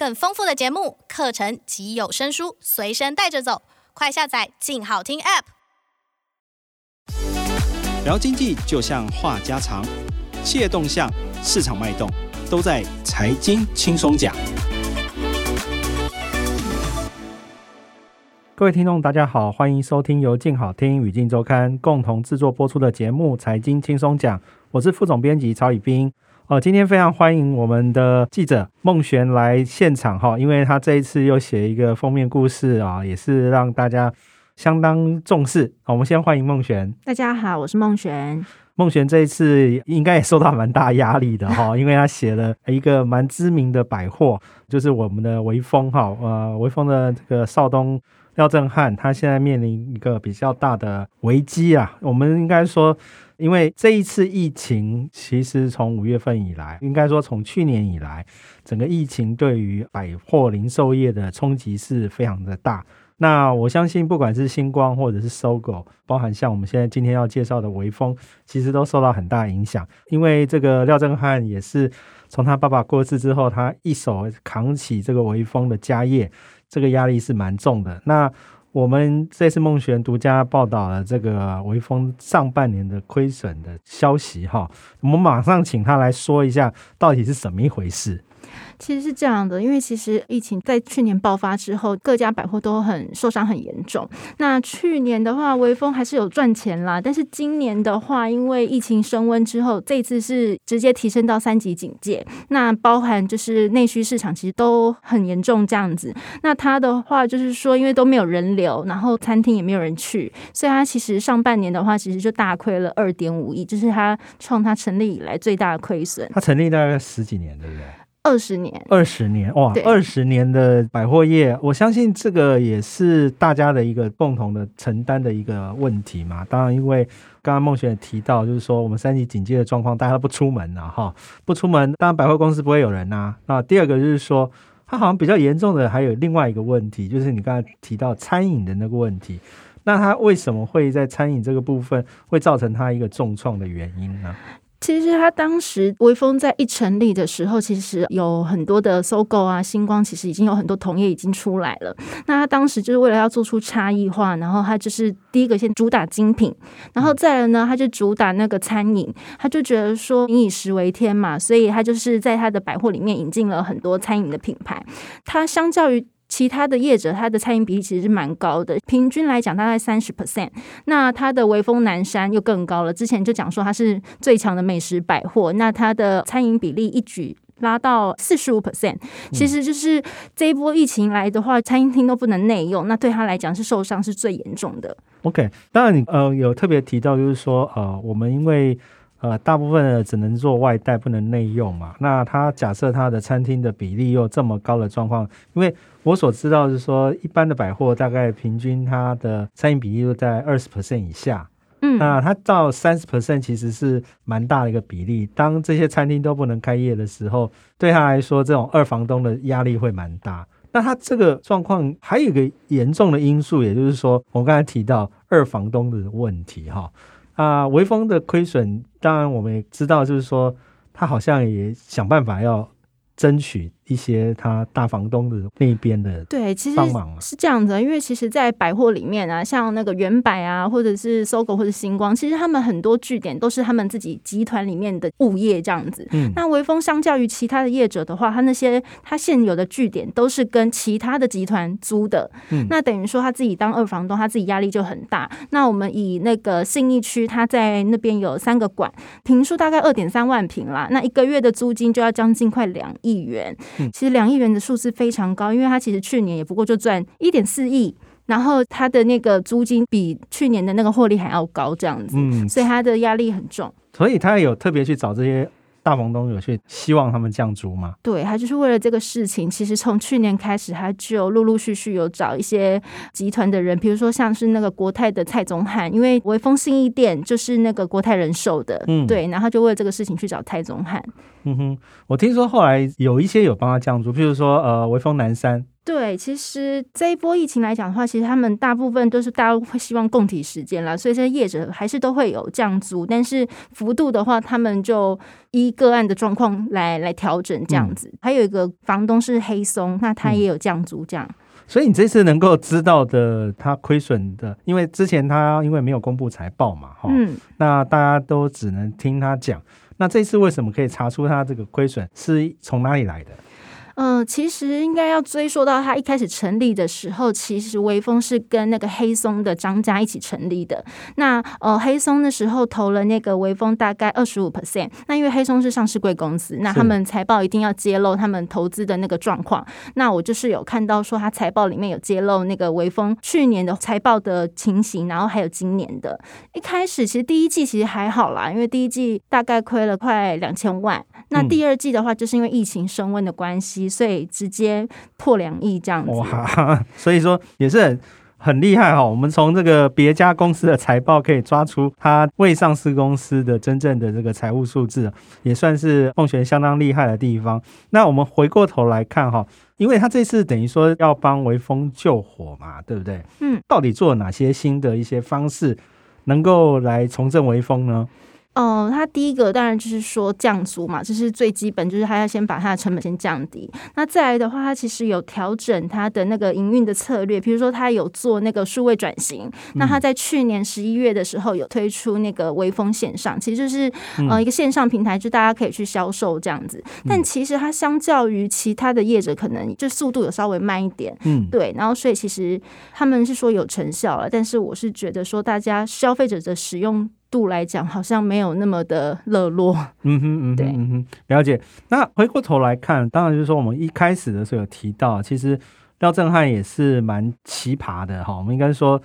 更丰富的节目、课程及有声书随身带着走，快下载“静好听 ”App。聊经济就像话家常，企业动向、市场脉动，都在财经轻松讲。各位听众，大家好，欢迎收听由静好听与静周刊共同制作播出的节目《财经轻松讲》，我是副总编辑曹以斌。哦，今天非常欢迎我们的记者孟璇来现场哈，因为他这一次又写一个封面故事啊，也是让大家相当重视。我们先欢迎孟璇。大家好，我是孟璇。孟璇这一次应该也受到蛮大压力的哈，因为他写了一个蛮知名的百货，就是我们的微风哈，呃，微风的这个少东廖正汉，他现在面临一个比较大的危机啊。我们应该说。因为这一次疫情，其实从五月份以来，应该说从去年以来，整个疫情对于百货零售业的冲击是非常的大。那我相信，不管是星光或者是搜狗包含像我们现在今天要介绍的微风，其实都受到很大影响。因为这个廖正汉也是从他爸爸过世之后，他一手扛起这个微风的家业，这个压力是蛮重的。那我们这次孟璇独家报道了这个微风上半年的亏损的消息哈，我们马上请他来说一下到底是怎么一回事。其实是这样的，因为其实疫情在去年爆发之后，各家百货都很受伤很严重。那去年的话，微风还是有赚钱啦，但是今年的话，因为疫情升温之后，这次是直接提升到三级警戒。那包含就是内需市场其实都很严重这样子。那他的话就是说，因为都没有人流，然后餐厅也没有人去，所以他其实上半年的话，其实就大亏了二点五亿，这是他创他成立以来最大的亏损。他成立大概十几年，对不对？二十年，二十年哇！二十年的百货业，我相信这个也是大家的一个共同的承担的一个问题嘛。当然，因为刚刚孟璇也提到，就是说我们三级警戒的状况，大家都不出门了哈，不出门，当然百货公司不会有人呐。那第二个就是说，它好像比较严重的还有另外一个问题，就是你刚才提到餐饮的那个问题。那它为什么会在餐饮这个部分会造成它一个重创的原因呢？其实他当时微风在一成立的时候，其实有很多的搜狗啊、星光，其实已经有很多同业已经出来了。那他当时就是为了要做出差异化，然后他就是第一个先主打精品，然后再来呢，他就主打那个餐饮。他就觉得说“民以食为天”嘛，所以他就是在他的百货里面引进了很多餐饮的品牌。他相较于其他的业者，它的餐饮比例其实是蛮高的，平均来讲大概三十 percent。那它的微风南山又更高了，之前就讲说它是最强的美食百货，那它的餐饮比例一举拉到四十五 percent。其实就是这一波疫情来的话，餐厅都不能内用，那对他来讲是受伤是最严重的。OK，当然你呃有特别提到，就是说呃我们因为。呃，大部分的只能做外带，不能内用嘛。那他假设他的餐厅的比例又这么高的状况，因为我所知道是说，一般的百货大概平均它的餐饮比例都在二十 percent 以下。嗯，那它到三十 percent 其实是蛮大的一个比例。当这些餐厅都不能开业的时候，对他来说，这种二房东的压力会蛮大。那他这个状况还有一个严重的因素，也就是说，我刚才提到二房东的问题哈。啊，微风的亏损，当然我们也知道，就是说他好像也想办法要争取。一些他大房东的那边的对，其实是这样子，因为其实，在百货里面啊，像那个原百啊，或者是 SOGO 或者星光，其实他们很多据点都是他们自己集团里面的物业这样子。嗯，那微风相较于其他的业者的话，他那些他现有的据点都是跟其他的集团租的。嗯，那等于说他自己当二房东，他自己压力就很大。那我们以那个信义区，他在那边有三个馆，坪数大概二点三万平啦，那一个月的租金就要将近快两亿元。其实两亿元的数字非常高，因为它其实去年也不过就赚一点四亿，然后它的那个租金比去年的那个获利还要高，这样子，嗯，所以它的压力很重，所以他有特别去找这些大房东，有去希望他们降租吗？对，他就是为了这个事情，其实从去年开始，他就陆陆续续有找一些集团的人，比如说像是那个国泰的蔡宗翰，因为微风信义店就是那个国泰人寿的，嗯，对，然后就为了这个事情去找蔡宗翰。嗯哼，我听说后来有一些有帮他降租，譬如说呃，微风南山对，其实这一波疫情来讲的话，其实他们大部分都是大家会希望供体时间啦，所以这些业者还是都会有降租，但是幅度的话，他们就依个案的状况来来调整这样子。嗯、还有一个房东是黑松，那他也有降租这样。嗯、所以你这次能够知道的他亏损的，因为之前他因为没有公布财报嘛，哈，嗯，那大家都只能听他讲。那这次为什么可以查出他这个亏损是从哪里来的？嗯、呃，其实应该要追溯到他一开始成立的时候，其实微风是跟那个黑松的张家一起成立的。那呃，黑松的时候投了那个微风大概二十五 percent。那因为黑松是上市贵公司，那他们财报一定要揭露他们投资的那个状况。那我就是有看到说，他财报里面有揭露那个微风去年的财报的情形，然后还有今年的。一开始其实第一季其实还好啦，因为第一季大概亏了快两千万。那第二季的话，就是因为疫情升温的关系。所以直接破两亿这样子，哇！所以说也是很很厉害哈。我们从这个别家公司的财报可以抓出它未上市公司的真正的这个财务数字，也算是凤璇相当厉害的地方。那我们回过头来看哈，因为他这次等于说要帮微风救火嘛，对不对？嗯，到底做了哪些新的一些方式，能够来重振微风呢？哦，他第一个当然就是说降租嘛，这是最基本，就是他要先把它的成本先降低。那再来的话，它其实有调整它的那个营运的策略，比如说它有做那个数位转型。那它在去年十一月的时候有推出那个微风线上，其实就是呃一个线上平台，就大家可以去销售这样子。但其实它相较于其他的业者，可能就速度有稍微慢一点。嗯，对。然后所以其实他们是说有成效了，但是我是觉得说大家消费者的使用。度来讲，好像没有那么的热络。嗯哼，嗯哼，对，嗯哼，了解。那回过头来看，当然就是说，我们一开始的时候有提到，其实廖振汉也是蛮奇葩的哈。我们应该说，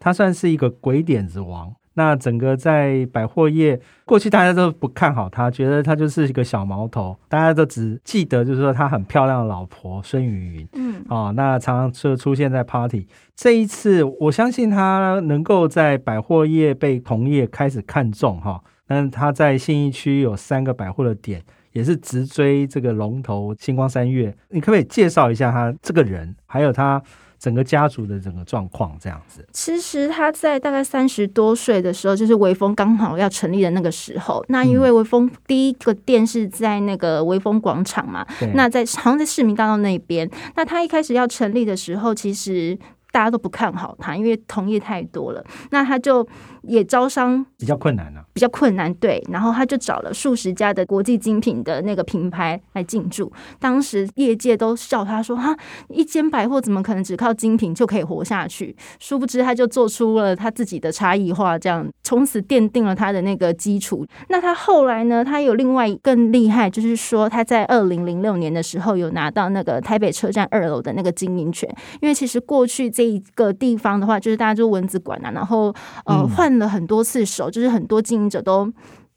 他算是一个鬼点子王。那整个在百货业，过去大家都不看好他，觉得他就是一个小毛头，大家都只记得就是说他很漂亮的老婆孙芸芸，嗯，哦，那常常就出现在 party。这一次，我相信他能够在百货业被同业开始看中哈，那他在信义区有三个百货的点，也是直追这个龙头星光三月。你可不可以介绍一下他这个人，还有他？整个家族的整个状况这样子，其实他在大概三十多岁的时候，就是微风刚好要成立的那个时候。那因为微风第一个店是在那个微风广场嘛，嗯、那在好像在市民大道那边。那他一开始要成立的时候，其实大家都不看好他，因为同业太多了。那他就。也招商比较困难呢、啊，比较困难，对。然后他就找了数十家的国际精品的那个品牌来进驻。当时业界都笑他说：“哈，一间百货怎么可能只靠精品就可以活下去？”殊不知，他就做出了他自己的差异化，这样从此奠定了他的那个基础。那他后来呢？他有另外更厉害，就是说他在二零零六年的时候有拿到那个台北车站二楼的那个经营权。因为其实过去这一个地方的话，就是大家就蚊子馆啊，然后呃换。了很多次手，就是很多经营者都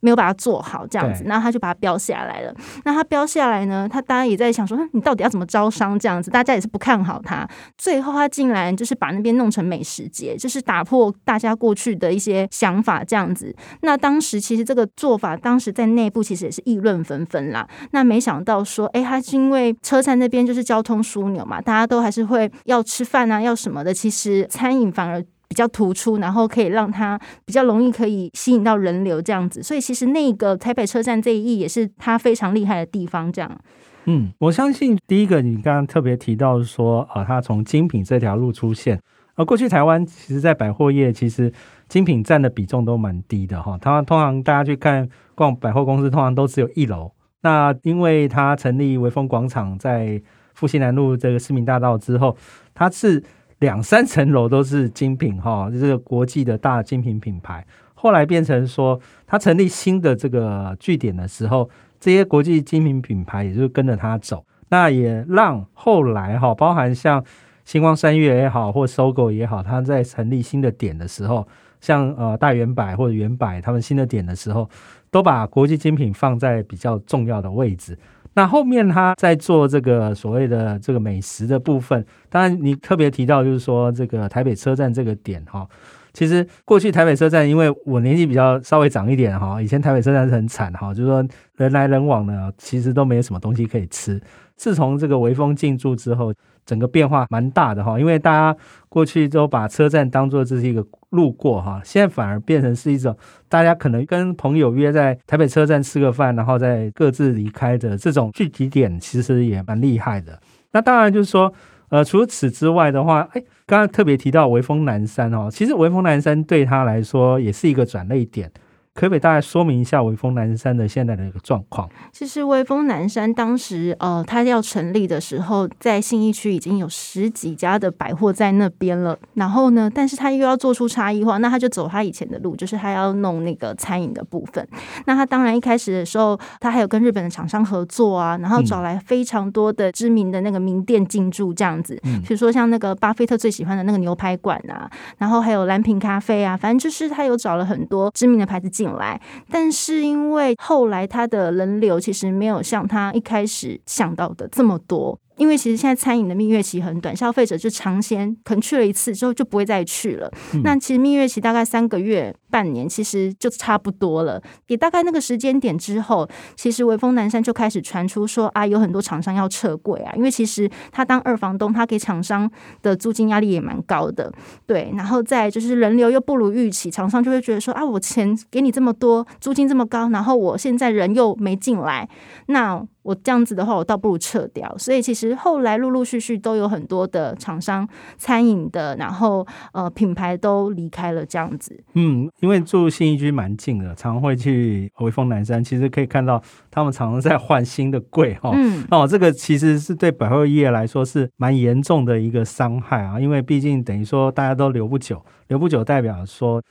没有把它做好，这样子，那他就把它标下来了。那他标下来呢，他当然也在想说，你到底要怎么招商？这样子，大家也是不看好他。最后，他竟然就是把那边弄成美食街，就是打破大家过去的一些想法，这样子。那当时其实这个做法，当时在内部其实也是议论纷纷啦。那没想到说，哎，他是因为车站那边就是交通枢纽嘛，大家都还是会要吃饭啊，要什么的。其实餐饮反而。比较突出，然后可以让它比较容易可以吸引到人流这样子，所以其实那个台北车站这一役也是它非常厉害的地方。这样，嗯，我相信第一个你刚刚特别提到说，呃，它从精品这条路出现，而过去台湾其实，在百货业其实精品占的比重都蛮低的哈。它通常大家去看逛百货公司，通常都只有一楼。那因为它成立微风广场在复兴南路这个市民大道之后，它是。两三层楼都是精品哈，这个国际的大精品品牌。后来变成说，他成立新的这个据点的时候，这些国际精品品牌也就跟着他走。那也让后来哈，包含像星光三月也好，或搜狗也好，他在成立新的点的时候，像呃大远百或者远百他们新的点的时候，都把国际精品放在比较重要的位置。那后面他在做这个所谓的这个美食的部分，当然你特别提到就是说这个台北车站这个点哈，其实过去台北车站，因为我年纪比较稍微长一点哈，以前台北车站是很惨哈，就是说人来人往呢，其实都没有什么东西可以吃。自从这个微风进驻之后，整个变化蛮大的哈。因为大家过去都把车站当做这是一个路过哈，现在反而变成是一种大家可能跟朋友约在台北车站吃个饭，然后再各自离开的这种聚集点，其实也蛮厉害的。那当然就是说，呃，除此之外的话，哎，刚刚特别提到微风南山哦，其实微风南山对他来说也是一个转捩点。可不可以大概说明一下微风南山的现在的一个状况？其实微风南山当时呃，它要成立的时候，在信义区已经有十几家的百货在那边了。然后呢，但是他又要做出差异化，那他就走他以前的路，就是他要弄那个餐饮的部分。那他当然一开始的时候，他还有跟日本的厂商合作啊，然后找来非常多的知名的那个名店进驻这样子。嗯，比如说像那个巴菲特最喜欢的那个牛排馆啊，然后还有蓝瓶咖啡啊，反正就是他有找了很多知名的牌子进来，但是因为后来他的人流其实没有像他一开始想到的这么多。因为其实现在餐饮的蜜月期很短，消费者就尝鲜，可能去了一次之后就不会再去了。嗯、那其实蜜月期大概三个月、半年，其实就差不多了。也大概那个时间点之后，其实微风南山就开始传出说啊，有很多厂商要撤柜啊。因为其实他当二房东，他给厂商的租金压力也蛮高的。对，然后再就是人流又不如预期，厂商就会觉得说啊，我钱给你这么多，租金这么高，然后我现在人又没进来，那。我这样子的话，我倒不如撤掉。所以其实后来陆陆续续都有很多的厂商、餐饮的，然后呃品牌都离开了这样子。嗯，因为住新一居蛮近的，常会去回风南山，其实可以看到他们常常在换新的柜哈。嗯，哦，这个其实是对百货业来说是蛮严重的一个伤害啊，因为毕竟等于说大家都留不久，留不久代表说。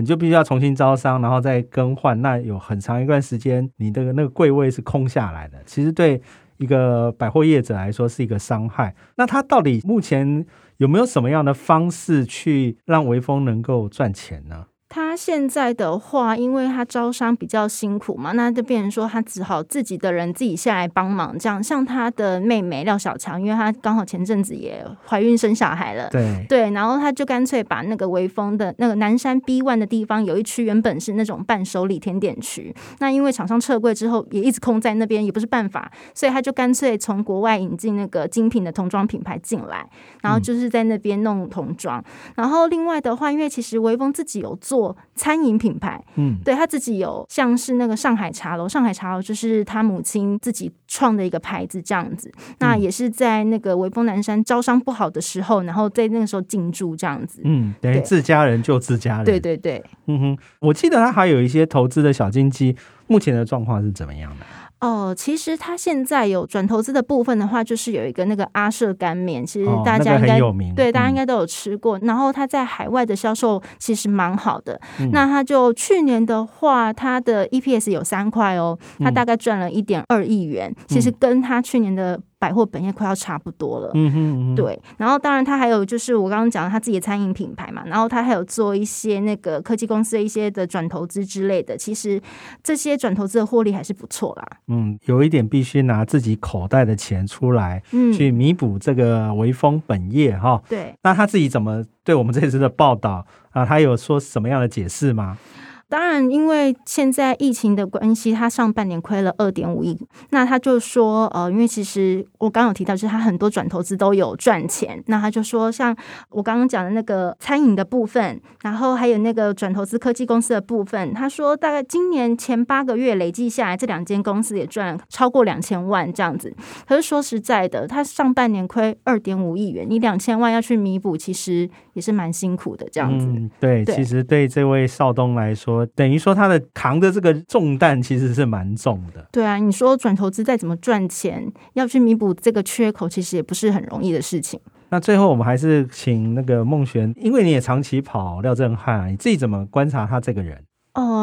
你就必须要重新招商，然后再更换。那有很长一段时间，你的那个柜位是空下来的。其实对一个百货业者来说是一个伤害。那他到底目前有没有什么样的方式去让微风能够赚钱呢？他现在的话，因为他招商比较辛苦嘛，那就变成说他只好自己的人自己下来帮忙。这样，像他的妹妹廖小强，因为她刚好前阵子也怀孕生小孩了，对对，然后他就干脆把那个微风的那个南山 B one 的地方有一区原本是那种伴手礼甜点区，那因为厂商撤柜之后也一直空在那边，也不是办法，所以他就干脆从国外引进那个精品的童装品牌进来，然后就是在那边弄童装。嗯、然后另外的话，因为其实微风自己有做。餐饮品牌，嗯，对他自己有像是那个上海茶楼，上海茶楼就是他母亲自己创的一个牌子，这样子。嗯、那也是在那个微风南山招商不好的时候，然后在那个时候进驻这样子。嗯，等于自家人就自家人。对对对，嗯哼，我记得他还有一些投资的小金鸡，目前的状况是怎么样的？哦，其实他现在有转投资的部分的话，就是有一个那个阿舍干面，其实大家应该、哦那个、对大家应该都有吃过。嗯、然后他在海外的销售其实蛮好的。嗯、那他就去年的话，他的 EPS 有三块哦，他大概赚了一点二亿元，嗯、其实跟他去年的。百货本业快要差不多了，嗯哼，嗯哼，对。然后当然他还有就是我刚刚讲的他自己的餐饮品牌嘛，然后他还有做一些那个科技公司的一些的转投资之类的。其实这些转投资的获利还是不错啦。嗯，有一点必须拿自己口袋的钱出来，嗯，去弥补这个微风本业哈。对。那他自己怎么对我们这次的报道啊？他有说什么样的解释吗？当然，因为现在疫情的关系，他上半年亏了二点五亿。那他就说，呃，因为其实我刚刚有提到，就是他很多转投资都有赚钱。那他就说，像我刚刚讲的那个餐饮的部分，然后还有那个转投资科技公司的部分，他说大概今年前八个月累计下来，这两间公司也赚了超过两千万这样子。可是说实在的，他上半年亏二点五亿元，你两千万要去弥补，其实也是蛮辛苦的这样子。嗯，对，对其实对这位少东来说。等于说他的扛的这个重担其实是蛮重的。对啊，你说转投资再怎么赚钱，要去弥补这个缺口，其实也不是很容易的事情。那最后我们还是请那个孟璇，因为你也长期跑廖振汉，你自己怎么观察他这个人？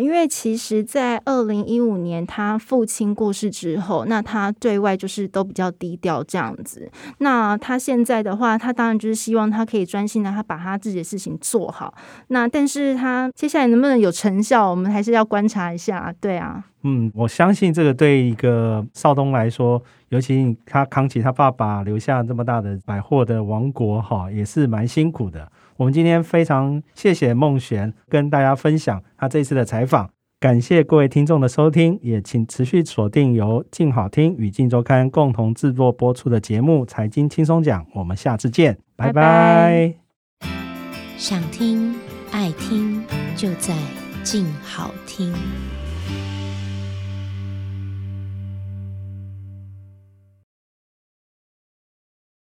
因为其实，在二零一五年他父亲过世之后，那他对外就是都比较低调这样子。那他现在的话，他当然就是希望他可以专心的，他把他自己的事情做好。那但是他接下来能不能有成效，我们还是要观察一下。对啊，嗯，我相信这个对一个少东来说，尤其他扛起他爸爸留下这么大的百货的王国，哈，也是蛮辛苦的。我们今天非常谢谢孟璇跟大家分享他这次的采访，感谢各位听众的收听，也请持续锁定由静好听与静周刊共同制作播出的节目《财经轻松讲》，我们下次见，拜拜。拜拜。想听爱听，就在静好听。